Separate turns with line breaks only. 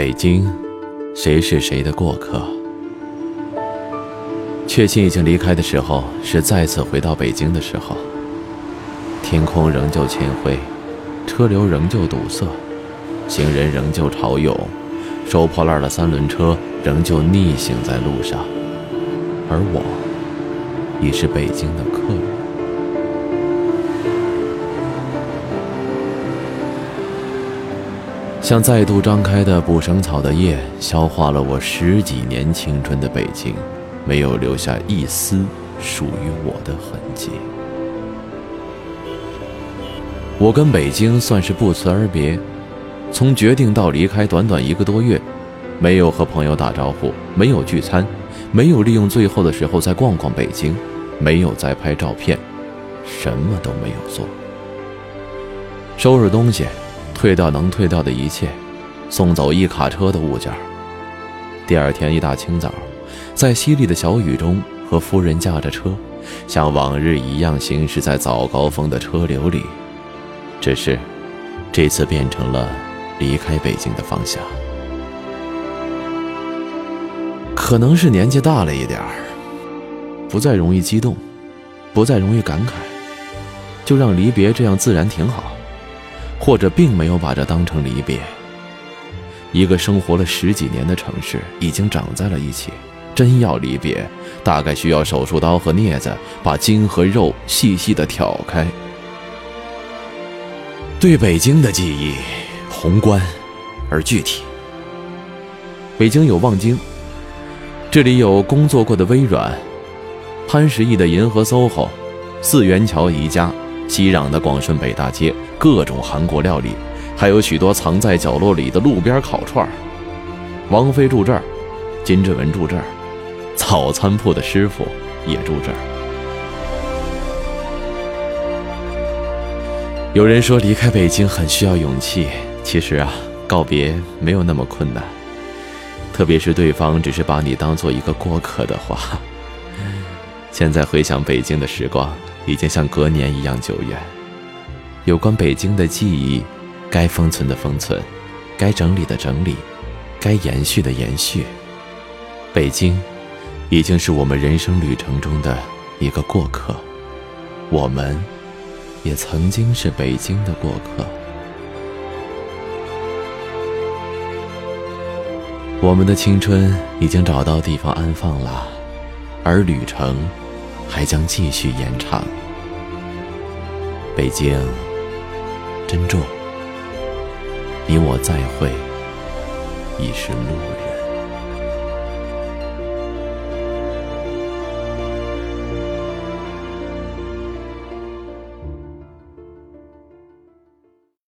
北京，谁是谁的过客？确信已经离开的时候，是再次回到北京的时候。天空仍旧铅灰，车流仍旧堵塞，行人仍旧潮涌，收破烂的三轮车仍旧逆行在路上，而我，已是北京的客人。像再度张开的捕生草的叶，消化了我十几年青春的北京，没有留下一丝属于我的痕迹。我跟北京算是不辞而别，从决定到离开，短短一个多月，没有和朋友打招呼，没有聚餐，没有利用最后的时候再逛逛北京，没有再拍照片，什么都没有做，收拾东西。退掉能退掉的一切，送走一卡车的物件。第二天一大清早，在淅沥的小雨中，和夫人驾着车，像往日一样行驶在早高峰的车流里。只是，这次变成了离开北京的方向。可能是年纪大了一点儿，不再容易激动，不再容易感慨，就让离别这样自然挺好。或者并没有把这当成离别。一个生活了十几年的城市已经长在了一起，真要离别，大概需要手术刀和镊子把筋和肉细细的挑开。对北京的记忆，宏观而具体。北京有望京，这里有工作过的微软，潘石屹的银河 SOHO，四元桥宜家。熙攘的广顺北大街，各种韩国料理，还有许多藏在角落里的路边烤串王菲住这儿，金志文住这儿，早餐铺的师傅也住这儿。有人说离开北京很需要勇气，其实啊，告别没有那么困难，特别是对方只是把你当做一个过客的话。现在回想北京的时光。已经像隔年一样久远。有关北京的记忆，该封存的封存，该整理的整理，该延续的延续。北京，已经是我们人生旅程中的一个过客。我们，也曾经是北京的过客。我们的青春已经找到地方安放了，而旅程。还将继续延长。北京，珍重，你我再会，已是路人。